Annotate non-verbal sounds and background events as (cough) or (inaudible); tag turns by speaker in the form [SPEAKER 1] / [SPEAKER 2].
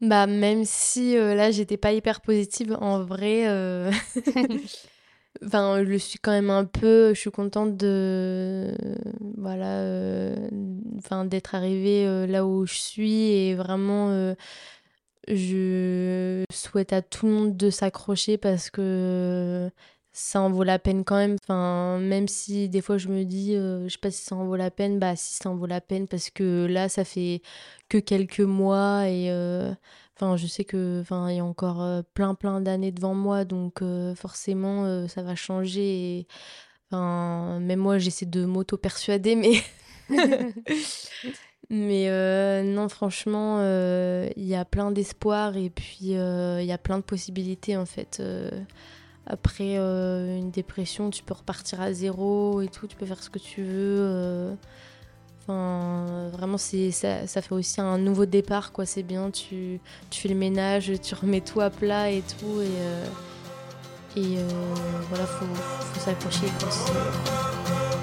[SPEAKER 1] Bah, même si là, j'étais pas hyper positive, en vrai, (laughs) Enfin, je suis quand même un peu. Je suis contente de. Voilà. euh, enfin, d'être arrivée euh, là où je suis et vraiment. euh, je souhaite à tout le monde de s'accrocher parce que ça en vaut la peine quand même. Enfin, même si des fois je me dis, euh, je sais pas si ça en vaut la peine, bah si ça en vaut la peine parce que là, ça fait que quelques mois et. euh, Enfin, je sais que, enfin, il y a encore euh, plein plein d'années devant moi, donc euh, forcément, ça va changer. Et, enfin, même moi, j'essaie de m'auto-persuader, mais (laughs) (laughs) mais euh, non, franchement, il y a plein d'espoir et puis il y a plein de possibilités en fait. Après euh, une dépression, tu peux repartir à zéro et tout, tu peux faire ce que tu veux. euh. Enfin, vraiment, c'est, ça, ça fait aussi un nouveau départ, quoi. C'est bien, tu, tu fais le ménage, tu remets tout à plat et tout. Et, euh, voilà, faut, faut s'accrocher. quoi.